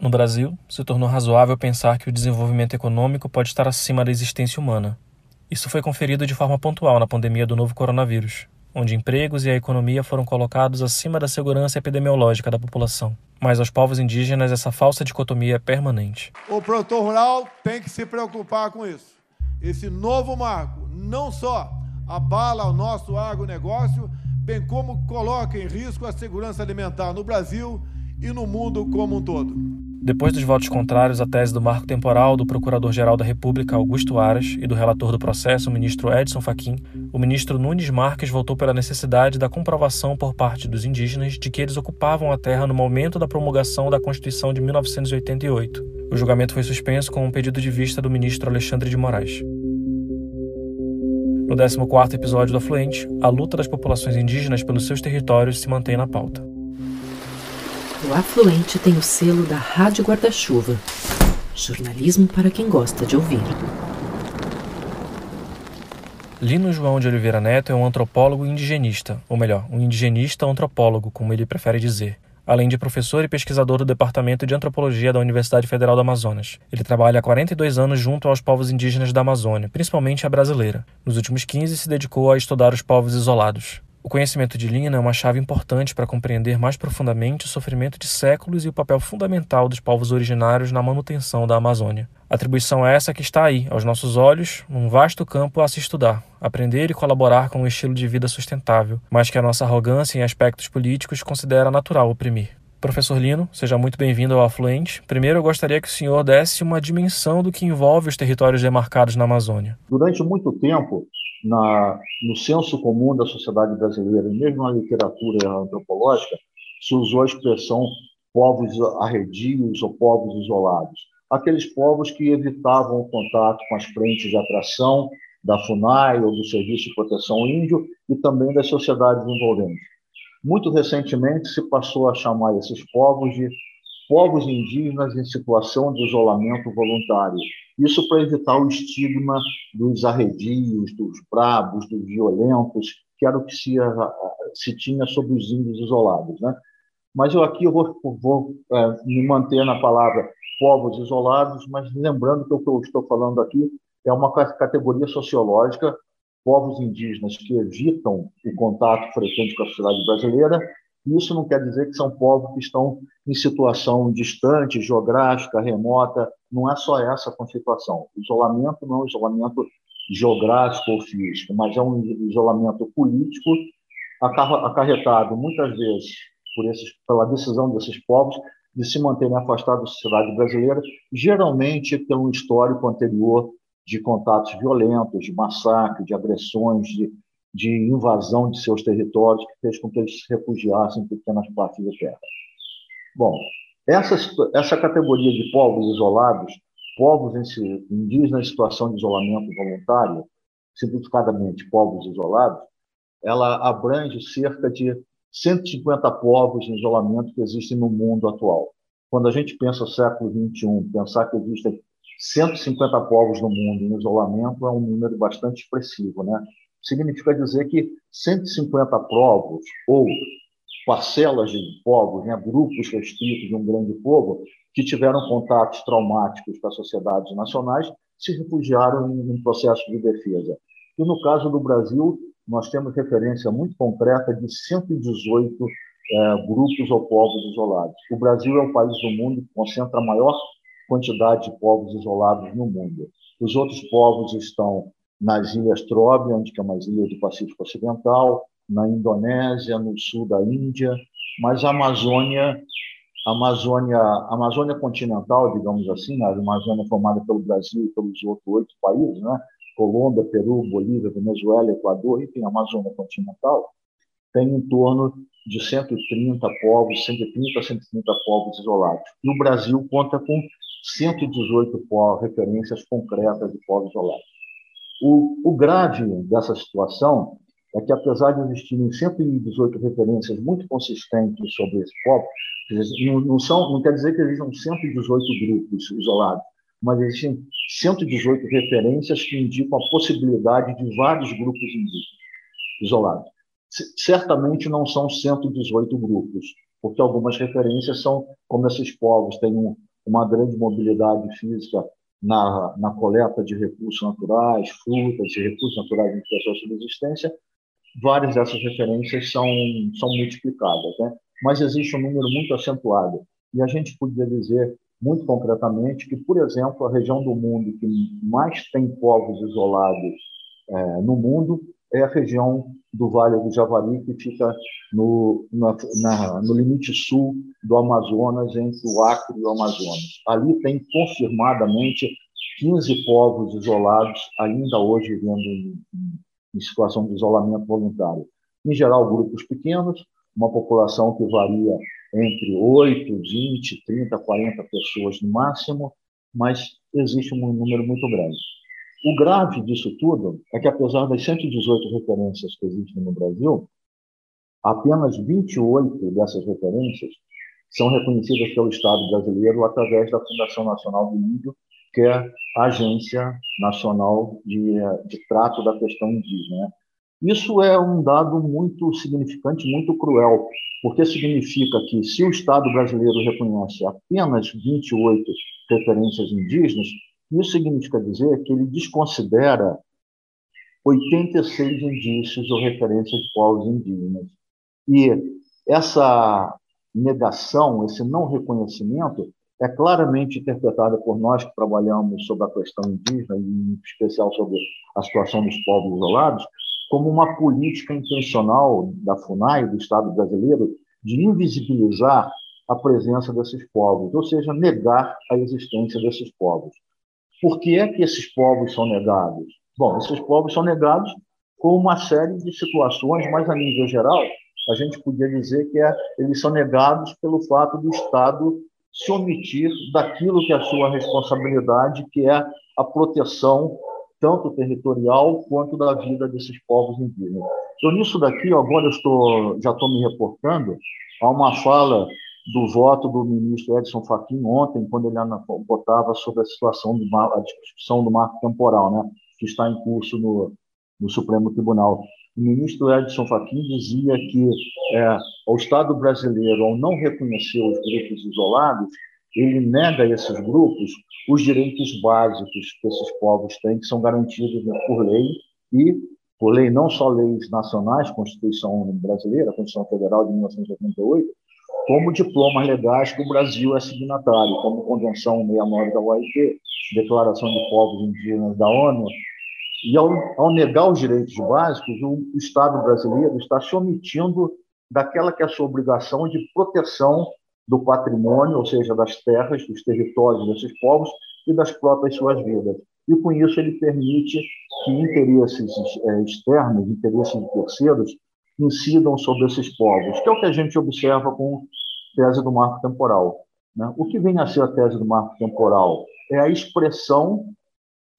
No Brasil, se tornou razoável pensar que o desenvolvimento econômico pode estar acima da existência humana. Isso foi conferido de forma pontual na pandemia do novo coronavírus, onde empregos e a economia foram colocados acima da segurança epidemiológica da população. Mas aos povos indígenas essa falsa dicotomia é permanente. O produtor rural tem que se preocupar com isso. Esse novo marco não só abala o nosso agronegócio, bem como coloca em risco a segurança alimentar no Brasil e no mundo como um todo. Depois dos votos contrários à tese do marco temporal do Procurador-Geral da República Augusto Aras e do relator do processo, o ministro Edson Fachin, o ministro Nunes Marques votou pela necessidade da comprovação por parte dos indígenas de que eles ocupavam a terra no momento da promulgação da Constituição de 1988. O julgamento foi suspenso com um pedido de vista do ministro Alexandre de Moraes. No 14º episódio do Afluente, a luta das populações indígenas pelos seus territórios se mantém na pauta. O Afluente tem o selo da Rádio Guarda-Chuva. Jornalismo para quem gosta de ouvir. Lino João de Oliveira Neto é um antropólogo indigenista, ou melhor, um indigenista antropólogo, como ele prefere dizer. Além de professor e pesquisador do Departamento de Antropologia da Universidade Federal do Amazonas. Ele trabalha há 42 anos junto aos povos indígenas da Amazônia, principalmente a brasileira. Nos últimos 15 se dedicou a estudar os povos isolados. O conhecimento de Lina é uma chave importante para compreender mais profundamente o sofrimento de séculos e o papel fundamental dos povos originários na manutenção da Amazônia. Atribuição é essa que está aí, aos nossos olhos, num vasto campo a se estudar, aprender e colaborar com um estilo de vida sustentável, mas que a nossa arrogância em aspectos políticos considera natural oprimir. Professor Lino, seja muito bem-vindo ao Afluente. Primeiro, eu gostaria que o senhor desse uma dimensão do que envolve os territórios demarcados na Amazônia. Durante muito tempo, na, no senso comum da sociedade brasileira, e mesmo na literatura antropológica, se usou a expressão povos arredios ou povos isolados. Aqueles povos que evitavam o contato com as frentes de atração da FUNAI ou do Serviço de Proteção Índio e também das sociedades envolventes. Muito recentemente se passou a chamar esses povos de povos indígenas em situação de isolamento voluntário, isso para evitar o estigma dos arredios, dos bravos, dos violentos, que era o que se, se tinha sobre os índios isolados. Né? Mas eu aqui vou, vou é, me manter na palavra povos isolados, mas lembrando que o que eu estou falando aqui é uma categoria sociológica, povos indígenas que evitam o contato frequente com a sociedade brasileira isso não quer dizer que são povos que estão em situação distante, geográfica, remota. Não é só essa a constituição. O isolamento não é um isolamento geográfico ou físico, mas é um isolamento político acarretado muitas vezes por esses, pela decisão desses povos de se manterem afastados da sociedade brasileira, geralmente pelo histórico anterior de contatos violentos, de massacre, de agressões, de de invasão de seus territórios, que fez com que eles se refugiassem em pequenas partes da terra. Bom, essa, essa categoria de povos isolados, povos indígenas em situação de isolamento voluntário, simplificadamente povos isolados, ela abrange cerca de 150 povos em isolamento que existem no mundo atual. Quando a gente pensa no século XXI, pensar que existem 150 povos no mundo em isolamento é um número bastante expressivo, né? significa dizer que 150 povos ou parcelas de povos, né, grupos restritos de um grande povo, que tiveram contatos traumáticos com as sociedades nacionais, se refugiaram em um processo de defesa. E no caso do Brasil, nós temos referência muito concreta de 118 é, grupos ou povos isolados. O Brasil é o país do mundo que concentra a maior quantidade de povos isolados no mundo. Os outros povos estão nas Ilhas Trobriand, que é uma ilha do Pacífico Ocidental, na Indonésia, no sul da Índia, mas a Amazônia, a Amazônia, a Amazônia continental, digamos assim, a Amazônia formada pelo Brasil e pelos outros oito países, né? Colômbia, Peru, Bolívia, Venezuela, Equador, enfim, a Amazônia continental, tem em torno de 130 povos, 130 a 130 povos isolados. E o Brasil conta com 118 povos, referências concretas de povos isolados. O, o grave dessa situação é que, apesar de existirem 118 referências muito consistentes sobre esse povo, não, não, quer dizer que existam 118 grupos isolados, mas existem 118 referências que indicam a possibilidade de vários grupos isolados. Certamente não são 118 grupos, porque algumas referências são como esses povos têm um, uma grande mobilidade física na, na coleta de recursos naturais, frutas e recursos naturais em que a subsistência, várias dessas referências são, são multiplicadas. Né? Mas existe um número muito acentuado. E a gente poderia dizer, muito concretamente, que, por exemplo, a região do mundo que mais tem povos isolados é, no mundo é a região do Vale do Javari, que fica no, na, na, no limite sul do Amazonas, entre o Acre e o Amazonas. Ali tem confirmadamente 15 povos isolados, ainda hoje vivendo em, em situação de isolamento voluntário. Em geral, grupos pequenos, uma população que varia entre 8, 20, 30, 40 pessoas no máximo, mas existe um número muito grande. O grave disso tudo é que, apesar das 118 referências que existem no Brasil, apenas 28 dessas referências são reconhecidas pelo Estado brasileiro através da Fundação Nacional do Índio, que é a Agência Nacional de, de Trato da Questão Indígena. Isso é um dado muito significante, muito cruel, porque significa que se o Estado brasileiro reconhece apenas 28 referências indígenas, isso significa dizer que ele desconsidera 86 indícios ou referências de povos indígenas. E essa negação, esse não reconhecimento, é claramente interpretada por nós que trabalhamos sobre a questão indígena, e em especial sobre a situação dos povos isolados, como uma política intencional da FUNAI, do Estado brasileiro, de invisibilizar a presença desses povos, ou seja, negar a existência desses povos. Por que é que esses povos são negados? Bom, esses povos são negados com uma série de situações, mas a nível geral, a gente podia dizer que é, eles são negados pelo fato do Estado se omitir daquilo que é a sua responsabilidade, que é a proteção tanto territorial quanto da vida desses povos indígenas. Então, nisso daqui, agora eu estou, já estou me reportando a uma fala do voto do ministro Edson Fachin ontem, quando ele botava sobre a situação do a discussão do marco temporal, né, que está em curso no, no Supremo Tribunal. O ministro Edson Fachin dizia que é, o Estado brasileiro, ao não reconhecer os grupos isolados, ele nega a esses grupos os direitos básicos que esses povos têm, que são garantidos por lei e por lei não só leis nacionais, Constituição brasileira, Constituição Federal de 1988, como diplomas legais que o Brasil é signatário, como Convenção 69 da OIT, Declaração de Povos Indígenas da ONU. E ao, ao negar os direitos básicos, o Estado brasileiro está se omitindo daquela que é a sua obrigação de proteção do patrimônio, ou seja, das terras, dos territórios desses povos e das próprias suas vidas. E com isso ele permite que interesses é, externos, interesses de terceiros, incidam sobre esses povos, que é o que a gente observa com tese do marco temporal. Né? O que vem a ser a tese do marco temporal? É a expressão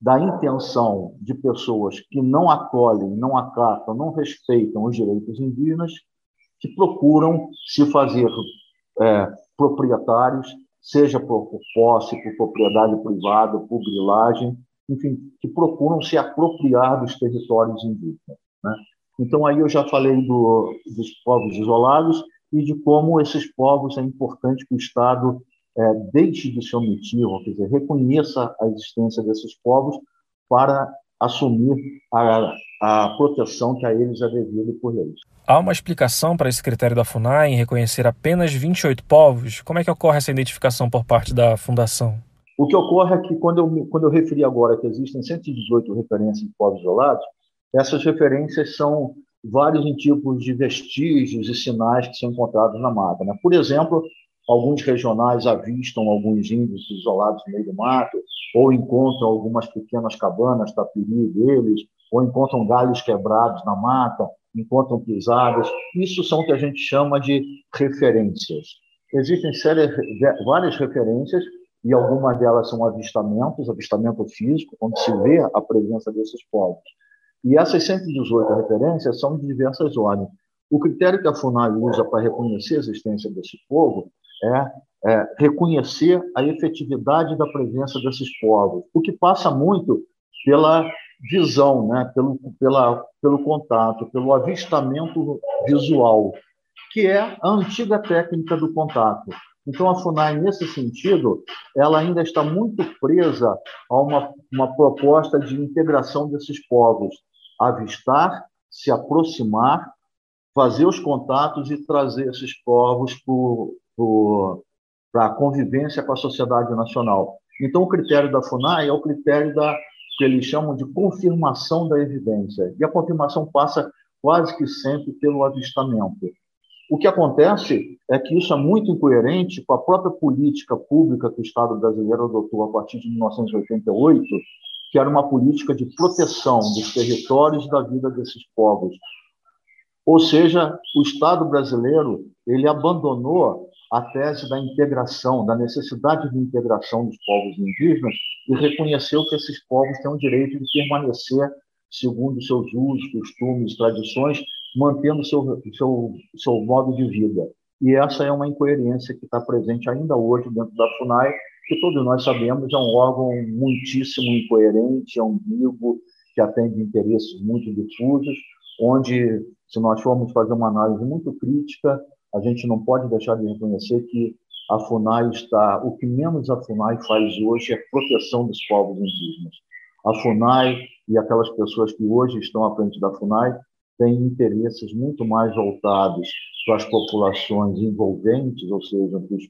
da intenção de pessoas que não acolhem, não acatam, não respeitam os direitos indígenas, que procuram se fazer é, proprietários, seja por, posse, por propriedade privada, por grilagem, enfim, que procuram se apropriar dos territórios indígenas. Né? Então, aí eu já falei do, dos povos isolados e de como esses povos é importante que o Estado é, deixe de se omitir, ou quer dizer, reconheça a existência desses povos para assumir a, a proteção que a eles é devida por lei. Há uma explicação para esse critério da FUNAI em reconhecer apenas 28 povos? Como é que ocorre essa identificação por parte da Fundação? O que ocorre é que, quando eu, quando eu referi agora que existem 118 referências de povos isolados, essas referências são vários tipos de vestígios e sinais que são encontrados na mata. Né? Por exemplo, alguns regionais avistam alguns índios isolados no meio do mato, ou encontram algumas pequenas cabanas, tapiri deles, ou encontram galhos quebrados na mata, encontram pisadas. Isso são o que a gente chama de referências. Existem séries, várias referências, e algumas delas são avistamentos, avistamento físico, onde se vê a presença desses povos. E essas 118 referências são de diversas ordens. O critério que a FUNAI usa para reconhecer a existência desse povo é, é, reconhecer a efetividade da presença desses povos, o que passa muito pela visão, né, pelo, pela, pelo contato, pelo avistamento visual, que é a antiga técnica do contato. Então, a FUNAI, nesse sentido, ela ainda está muito presa a uma, uma proposta de integração desses povos, avistar, se aproximar, fazer os contatos e trazer esses povos para a convivência com a sociedade nacional. Então, o critério da FUNAI é o critério da que eles chamam de confirmação da evidência. E a confirmação passa quase que sempre pelo avistamento. O que acontece é que isso é muito incoerente com a própria política pública que o Estado brasileiro adotou a partir de 1988, que era uma política de proteção dos territórios e da vida desses povos. Ou seja, o Estado brasileiro ele abandonou a tese da integração, da necessidade de integração dos povos indígenas e reconheceu que esses povos têm o direito de permanecer segundo seus usos, costumes, tradições, mantendo seu seu seu modo de vida. E essa é uma incoerência que está presente ainda hoje dentro da FUNAI, que todos nós sabemos é um órgão muitíssimo incoerente, é ambíguo, que atende interesses muito difusos, onde, se nós formos fazer uma análise muito crítica, a gente não pode deixar de reconhecer que a FUNAI está, o que menos a FUNAI faz hoje é proteção dos povos indígenas. A FUNAI e aquelas pessoas que hoje estão à frente da FUNAI têm interesses muito mais voltados para as populações envolventes, ou seja, para os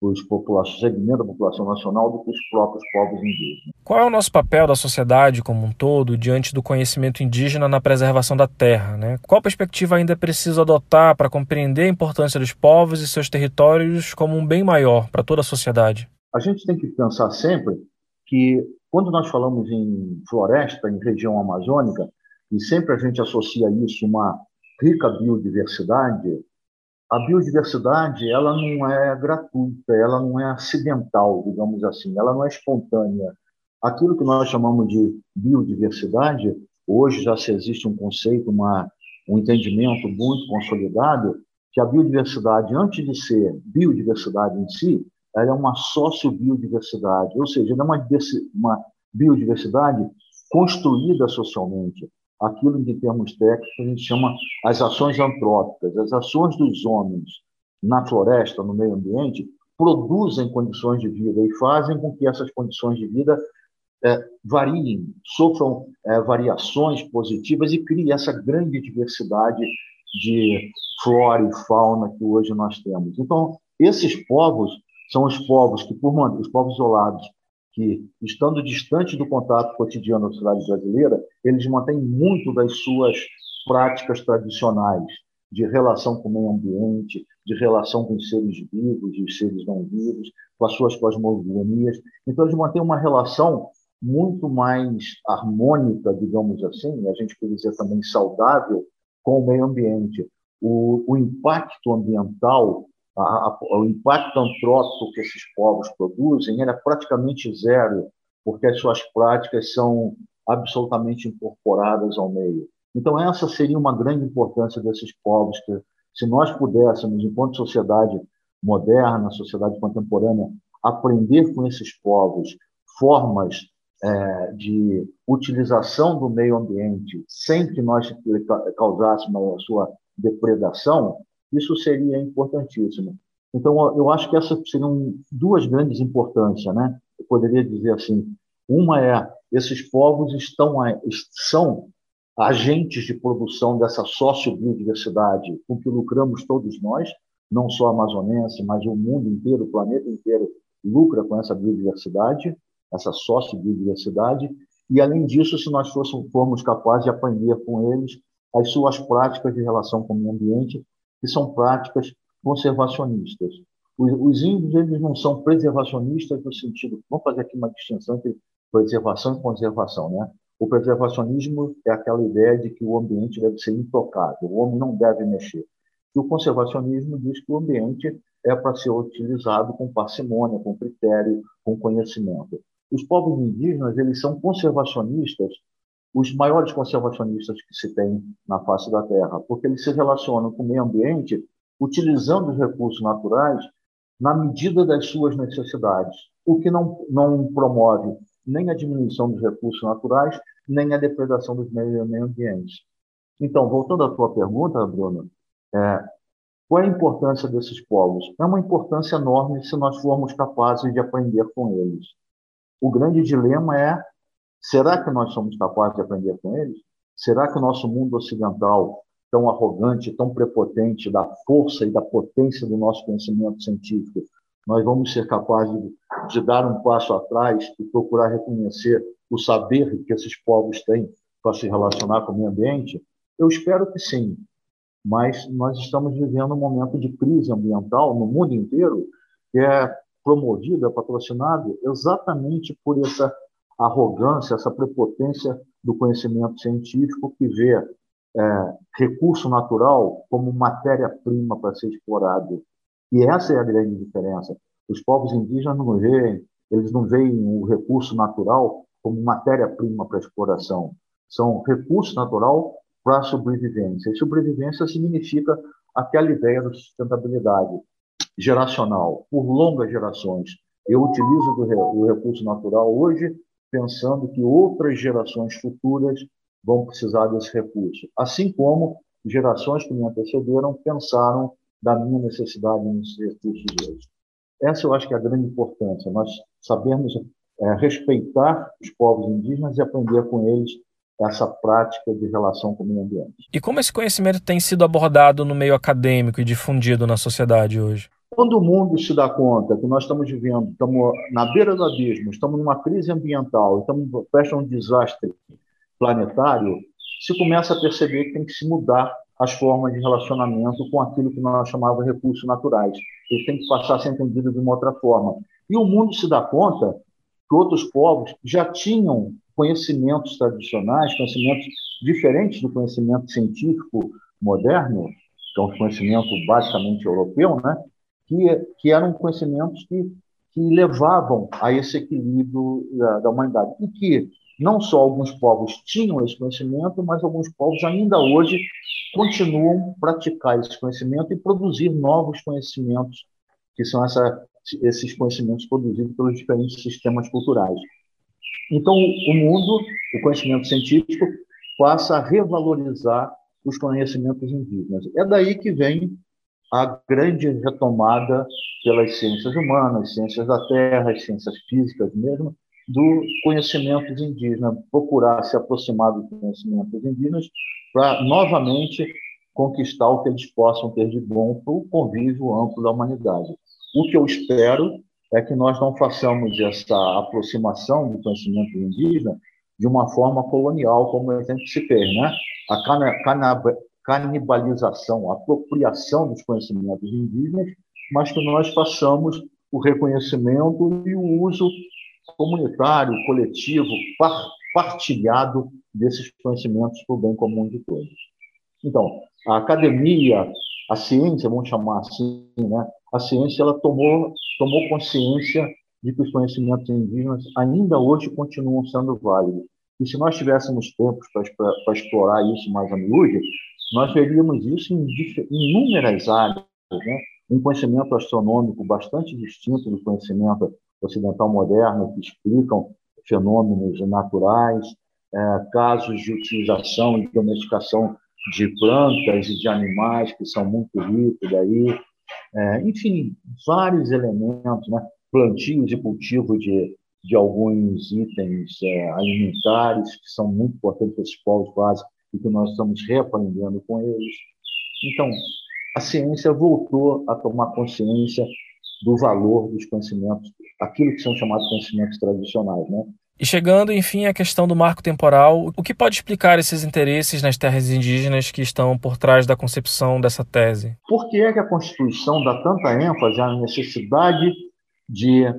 os populações, segmento da população nacional do que os próprios povos indígenas. Qual é o nosso papel da sociedade como um todo diante do conhecimento indígena na preservação da terra? Né? Qual perspectiva ainda é preciso adotar para compreender a importância dos povos e seus territórios como um bem maior para toda a sociedade? A gente tem que pensar sempre que, quando nós falamos em floresta, em região amazônica, e sempre a gente associa isso a uma rica biodiversidade, a biodiversidade ela não é gratuita, ela não é acidental, digamos assim, ela não é espontânea. Aquilo que nós chamamos de biodiversidade, hoje já se existe um conceito, uma, um entendimento muito consolidado, que a biodiversidade, antes de ser biodiversidade em si, ela é uma sociobiodiversidade, ou seja, ela é uma, uma biodiversidade construída socialmente aquilo que, em termos técnicos, a gente chama as ações antrópicas. As ações dos homens na floresta, no meio ambiente, produzem condições de vida e fazem com que essas condições de vida variem, sofram é, variações positivas e criem essa grande diversidade de flora e fauna que hoje nós temos. Então, esses povos são os povos que, por os povos isolados, que, estando distante do contato cotidiano da sociedade brasileira, eles mantêm muito das suas práticas tradicionais de relação com o meio ambiente, de relação com os seres vivos e os seres não vivos, com as suas cosmogonias. Então, eles mantêm uma relação muito mais harmônica, digamos assim, a gente pode dizer também saudável, com o meio ambiente. O, o impacto ambiental a, a, o impacto antrópico que esses povos produzem era praticamente zero, porque as suas práticas são absolutamente incorporadas ao meio. Então, essa seria uma grande importância desses povos, que se nós pudéssemos, enquanto sociedade moderna, sociedade contemporânea, aprender com esses povos formas é, de utilização do meio ambiente sem que nós causássemos a sua depredação, isso seria importantíssimo. Então, eu acho que essas seriam duas grandes importâncias, né? Eu poderia dizer assim, uma é esses povos estão são agentes de produção dessa sociobiodiversidade com que lucramos todos nós, não só amazonense, mas o mundo inteiro, o planeta inteiro lucra com essa biodiversidade, essa sociobiodiversidade, e além disso, se nós fôssemos, formos capazes de aprender com eles as suas práticas de relação com o meio ambiente que são práticas conservacionistas. Os, os índios eles não são preservacionistas no sentido, vamos fazer aqui uma distinção entre preservação e conservação, né? O preservacionismo é aquela ideia de que o ambiente deve ser intocável, o homem não deve mexer. E o conservacionismo diz que o ambiente é para ser utilizado com parcimônia, com critério, com conhecimento. Os povos indígenas eles são conservacionistas os maiores conservacionistas que se tem na face da Terra, porque eles se relacionam com o meio ambiente utilizando os recursos naturais na medida das suas necessidades, o que não, não promove nem a diminuição dos recursos naturais, nem a depredação dos meios ambientes. Então, voltando à tua pergunta, Bruno, é, Qual é a importância desses povos? É uma importância enorme se nós formos capazes de aprender com eles. O grande dilema é: será que nós somos capazes de aprender com eles? Será que o nosso mundo ocidental, tão arrogante, tão prepotente da força e da potência do nosso conhecimento científico, nós vamos ser capazes de dar um passo atrás e procurar reconhecer o saber que esses povos têm para se relacionar com o meio ambiente? Eu espero que sim, mas nós estamos vivendo um momento de crise ambiental no mundo inteiro que é promovido, é patrocinado exatamente por essa arrogância, essa prepotência do conhecimento científico que vê é, recurso natural como matéria-prima para ser explorado. E essa é a grande diferença. Os povos indígenas não veem, eles não veem o recurso natural como matéria-prima para exploração. São recurso natural para sobrevivência. E sobrevivência significa aquela ideia da sustentabilidade geracional, por longas gerações. Eu utilizo o recurso natural hoje pensando que outras gerações futuras vão precisar desse recurso, assim como gerações que me antecederam pensaram da minha necessidade nesses recursos hoje. Essa eu acho que é a grande importância, nós sabemos é, respeitar os povos indígenas e aprender com eles essa prática de relação com o meio ambiente. E como esse conhecimento tem sido abordado no meio acadêmico e difundido na sociedade hoje? Quando o mundo se dá conta que nós estamos vivendo, estamos na beira do abismo, estamos numa crise ambiental, estamos perto de um desastre planetário, se começa a perceber que tem que se mudar as formas de relacionamento com aquilo que nós chamávamos de recursos naturais. Ele tem que passar a ser entendido de uma outra forma. E o mundo se dá conta que outros povos já tinham conhecimentos tradicionais, conhecimentos diferentes do conhecimento científico moderno, que é um conhecimento basicamente europeu, né? Que, que eram conhecimentos que, que levavam a esse equilíbrio da, da humanidade. E que não só alguns povos tinham esse conhecimento, mas alguns povos ainda hoje continuam praticar esse conhecimento e produzir novos conhecimentos, que são essa, esses conhecimentos produzidos pelos diferentes sistemas culturais. Então, o mundo, o conhecimento científico, passa a revalorizar os conhecimentos indígenas. É daí que vem a grande retomada pelas ciências humanas, ciências da terra, as ciências físicas mesmo, do conhecimento indígena, procurar se aproximar dos conhecimentos indígenas para novamente conquistar o que eles possam ter de bom para o convívio amplo da humanidade. O que eu espero é que nós não façamos essa aproximação do conhecimento indígena de uma forma colonial, como a gente se fez, né? A canibalização, apropriação dos conhecimentos indígenas, mas que nós façamos o reconhecimento e o uso comunitário, coletivo, partilhado desses conhecimentos para o bem comum de todos. Então, a academia, a ciência, vamos chamar assim, né? a ciência ela tomou, tomou consciência de que os conhecimentos indígenas ainda hoje continuam sendo válidos. E se nós tivéssemos tempos para explorar isso mais a miúde, nós veríamos isso em, inúmeras áreas, né? um conhecimento astronômico bastante distinto do conhecimento ocidental moderno, que explicam fenômenos naturais, é, casos de utilização e domesticação de plantas e de animais que são muito ricos daí, é, enfim, vários elementos, né? plantios e cultivo de, de alguns itens é, alimentares que são muito importantes para esses povos básicos e que nós estamos reaprendendo com eles. Então, a ciência voltou a tomar consciência do valor dos conhecimentos, aquilo que são chamados conhecimentos tradicionais, né? E chegando, enfim, à questão do marco temporal, o que pode explicar esses interesses nas terras indígenas que estão por trás da concepção dessa tese? Por que é que a Constituição dá tanta ênfase à necessidade de é,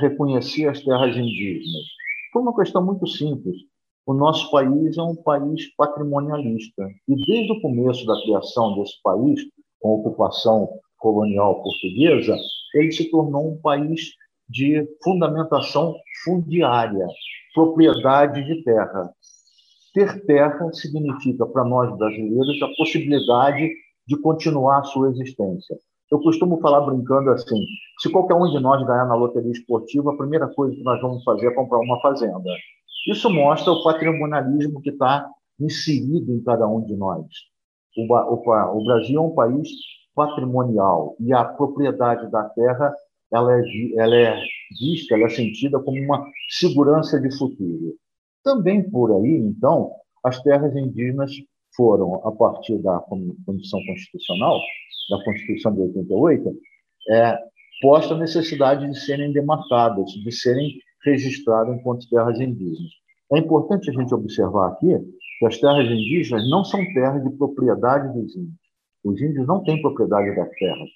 reconhecer as terras indígenas? Por uma questão muito simples o nosso país é um país patrimonialista. E desde o começo da criação desse país, com a ocupação colonial portuguesa, ele se tornou um país de fundamentação fundiária, propriedade de terra. Ter terra significa, para nós brasileiros, a possibilidade de continuar a sua existência. Eu costumo falar brincando assim: se qualquer um de nós ganhar na loteria esportiva, a primeira coisa que nós vamos fazer é comprar uma fazenda. Isso mostra o patrimonialismo que está inserido em cada um de nós. O, o, o Brasil é um país patrimonial e a propriedade da terra ela é, ela é vista, ela é sentida como uma segurança de futuro. Também por aí, então, as terras indígenas foram, a partir da condição constitucional, da Constituição de 88, é, posta a necessidade de serem demarcadas, de serem registradas enquanto terras indígenas. É importante a gente observar aqui que as terras indígenas não são terras de propriedade dos índios. Os índios não têm propriedade das terras.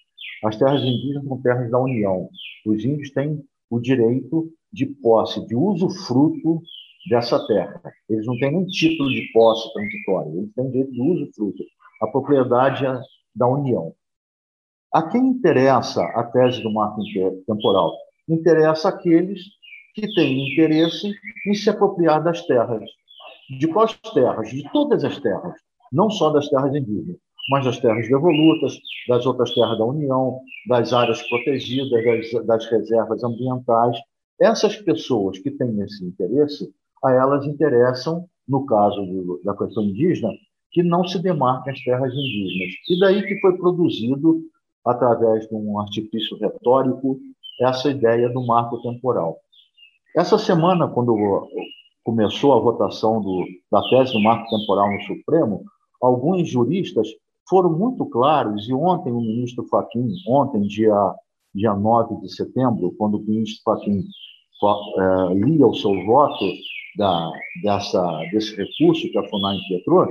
As terras indígenas são terras da União. Os índios têm o direito de posse, de usufruto dessa terra. Eles não têm nem título de posse transitório, eles têm direito de usufruto. A propriedade é da União. A quem interessa a tese do marco temporal? Interessa aqueles que têm interesse em se apropriar das terras. De quais terras? De todas as terras, não só das terras indígenas mas das terras devolutas, das outras terras da União, das áreas protegidas, das, das reservas ambientais. Essas pessoas que têm esse interesse, a elas interessam, no caso da questão indígena, que não se demarquem as terras indígenas. E daí que foi produzido, através de um artifício retórico, essa ideia do marco temporal. Essa semana, quando começou a votação do, da tese do marco temporal no Supremo, alguns juristas foram muito claros, e ontem o ministro Fachin, ontem, dia, dia 9 de setembro, quando o ministro Fachin é, lia o seu voto da, dessa, desse recurso que a FUNAI impetrou,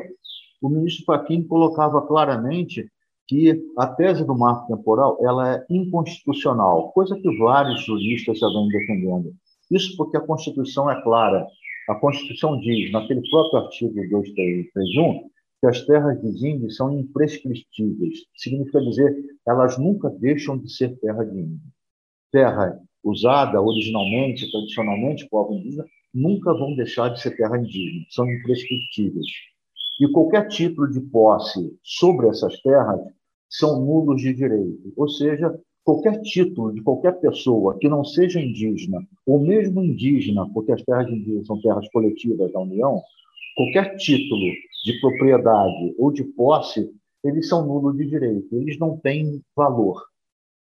o ministro Fachin colocava claramente que a tese do marco temporal ela é inconstitucional, coisa que vários juristas já vêm defendendo. Isso porque a Constituição é clara. A Constituição diz, naquele próprio artigo 231, que as terras índios são imprescritíveis. Significa dizer, elas nunca deixam de ser terra de índio. Terra usada originalmente, tradicionalmente, povo indígena, nunca vão deixar de ser terra indígena, são imprescritíveis. E qualquer título de posse sobre essas terras são nulos de direito, ou seja, qualquer título de qualquer pessoa que não seja indígena, ou mesmo indígena, porque as terras indígenas são terras coletivas da União, qualquer título de propriedade ou de posse, eles são nulos de direito, eles não têm valor.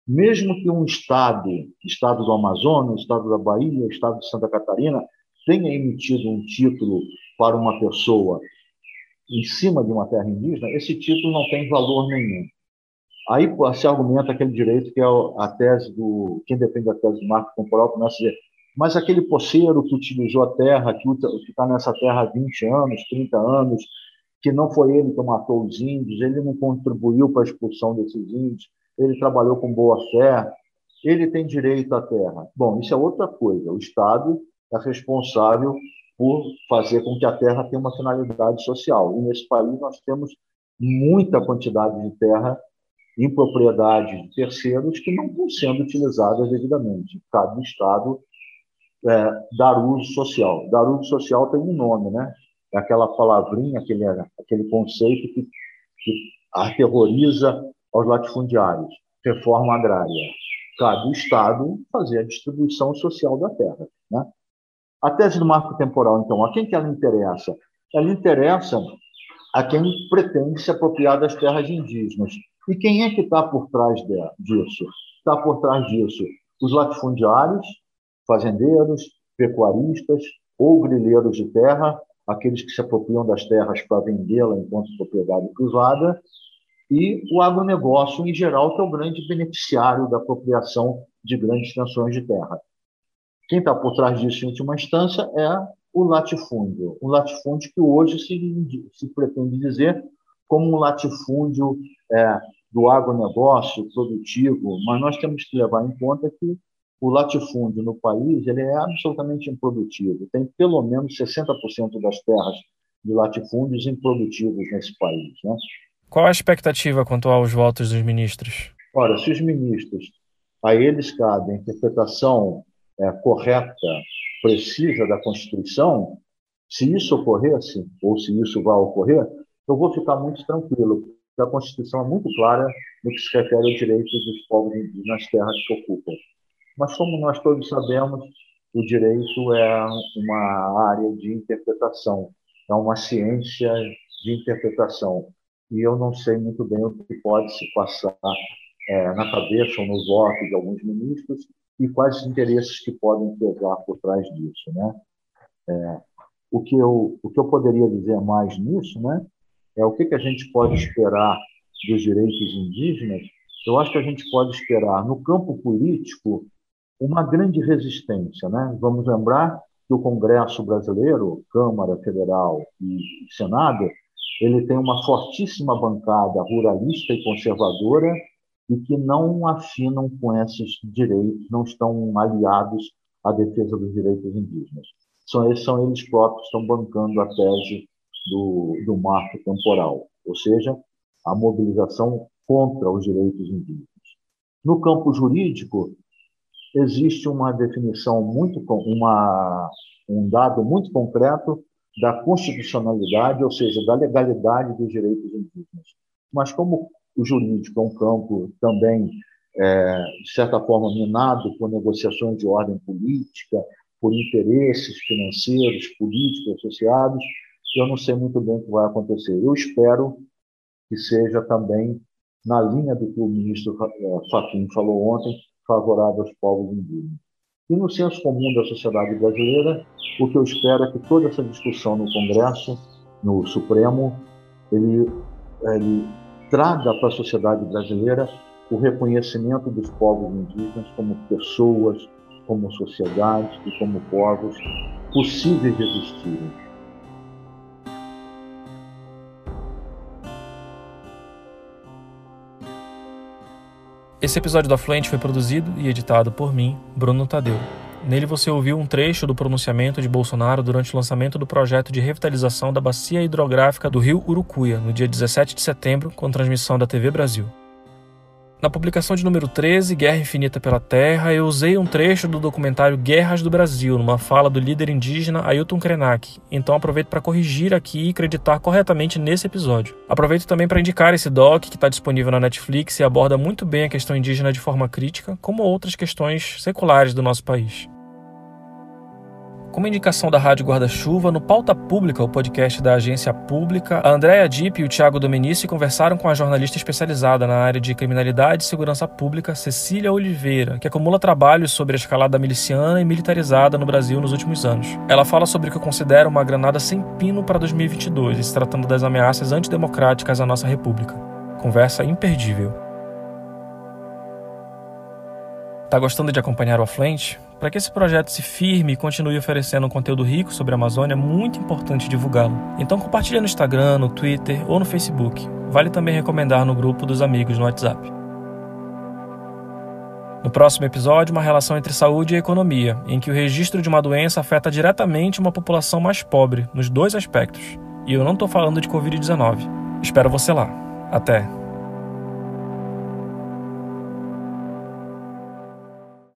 Mesmo que um Estado, Estado do Amazonas, Estado da Bahia, Estado de Santa Catarina, tenha emitido um título para uma pessoa em cima de uma terra indígena, esse título não tem valor nenhum. Aí se argumenta aquele direito que é a tese do. Quem defende a tese do marco temporal começa a dizer: mas aquele poceiro que utilizou a terra, que está nessa terra há 20 anos, 30 anos, que não foi ele que matou os índios, ele não contribuiu para a expulsão desses índios, ele trabalhou com boa fé, ele tem direito à terra. Bom, isso é outra coisa. O Estado é responsável por fazer com que a terra tenha uma finalidade social. E nesse país nós temos muita quantidade de terra em propriedade de terceiros que não estão sendo utilizadas devidamente. Cabe ao Estado é, dar uso social. Dar uso social tem um nome, né? É aquela palavrinha, aquele, aquele conceito que, que aterroriza aos latifundiários. Reforma agrária. Cabe ao Estado fazer a distribuição social da terra. Né? A tese do marco temporal, então, a quem que ela interessa? Ela interessa a quem pretende se apropriar das terras indígenas. E quem é que está por trás disso? Está por trás disso os latifundiários, fazendeiros, pecuaristas ou grileiros de terra, aqueles que se apropriam das terras para vendê-la enquanto propriedade privada, e o agronegócio em geral, que é o grande beneficiário da apropriação de grandes extensões de terra. Quem está por trás disso, em última instância, é o latifúndio. Um latifúndio que hoje se, se pretende dizer como um latifúndio é, do agronegócio produtivo, mas nós temos que levar em conta que o latifúndio no país ele é absolutamente improdutivo. Tem pelo menos 60% das terras de latifúndios improdutivos nesse país. Né? Qual a expectativa quanto aos votos dos ministros? Ora, se os ministros, a eles cabe a interpretação é, correta, precisa da Constituição, se isso ocorresse, ou se isso vai ocorrer, eu vou ficar muito tranquilo, porque a Constituição é muito clara no que se refere aos direitos dos povos nas terras que ocupam. Mas, como nós todos sabemos, o direito é uma área de interpretação, é uma ciência de interpretação. e eu não sei muito bem o que pode se passar é, na cabeça ou no voto de alguns ministros e quais interesses que podem pesar por trás disso, né? É, o que eu o que eu poderia dizer mais nisso, né? É o que que a gente pode esperar dos direitos indígenas? Eu acho que a gente pode esperar no campo político uma grande resistência, né? Vamos lembrar que o Congresso brasileiro, Câmara Federal e Senado, ele tem uma fortíssima bancada ruralista e conservadora e que não afinam com esses direitos, não estão aliados à defesa dos direitos indígenas. São eles, são eles próprios que estão bancando a tese do, do marco temporal, ou seja, a mobilização contra os direitos indígenas. No campo jurídico, existe uma definição muito, uma, um dado muito concreto da constitucionalidade, ou seja, da legalidade dos direitos indígenas. Mas como o jurídico é um campo também, é, de certa forma, minado por negociações de ordem política, por interesses financeiros, políticos associados, eu não sei muito bem o que vai acontecer. Eu espero que seja também na linha do que o ministro Fachin falou ontem, favorável aos povos indígenas. E no senso comum da sociedade brasileira, o que eu espero é que toda essa discussão no Congresso, no Supremo, ele, ele traga para a sociedade brasileira o reconhecimento dos povos indígenas como pessoas, como sociedade e como povos possíveis de existirem. Esse episódio da Fluente foi produzido e editado por mim, Bruno Tadeu. Nele você ouviu um trecho do pronunciamento de Bolsonaro durante o lançamento do projeto de revitalização da bacia hidrográfica do rio Urucuia, no dia 17 de setembro, com transmissão da TV Brasil. Na publicação de número 13, Guerra Infinita pela Terra, eu usei um trecho do documentário Guerras do Brasil, numa fala do líder indígena Ailton Krenak. Então aproveito para corrigir aqui e acreditar corretamente nesse episódio. Aproveito também para indicar esse doc que está disponível na Netflix e aborda muito bem a questão indígena de forma crítica, como outras questões seculares do nosso país. Como indicação da Rádio Guarda-Chuva, no Pauta Pública, o podcast da agência pública, a Andréa Dipp e o Tiago Domenici conversaram com a jornalista especializada na área de criminalidade e segurança pública, Cecília Oliveira, que acumula trabalhos sobre a escalada miliciana e militarizada no Brasil nos últimos anos. Ela fala sobre o que eu considero uma granada sem pino para 2022, se tratando das ameaças antidemocráticas à nossa república. Conversa imperdível. Tá gostando de acompanhar o Afluente? Para que esse projeto se firme e continue oferecendo um conteúdo rico sobre a Amazônia, é muito importante divulgá-lo. Então compartilhe no Instagram, no Twitter ou no Facebook. Vale também recomendar no grupo dos amigos no WhatsApp. No próximo episódio, uma relação entre saúde e economia, em que o registro de uma doença afeta diretamente uma população mais pobre, nos dois aspectos. E eu não estou falando de Covid-19. Espero você lá. Até!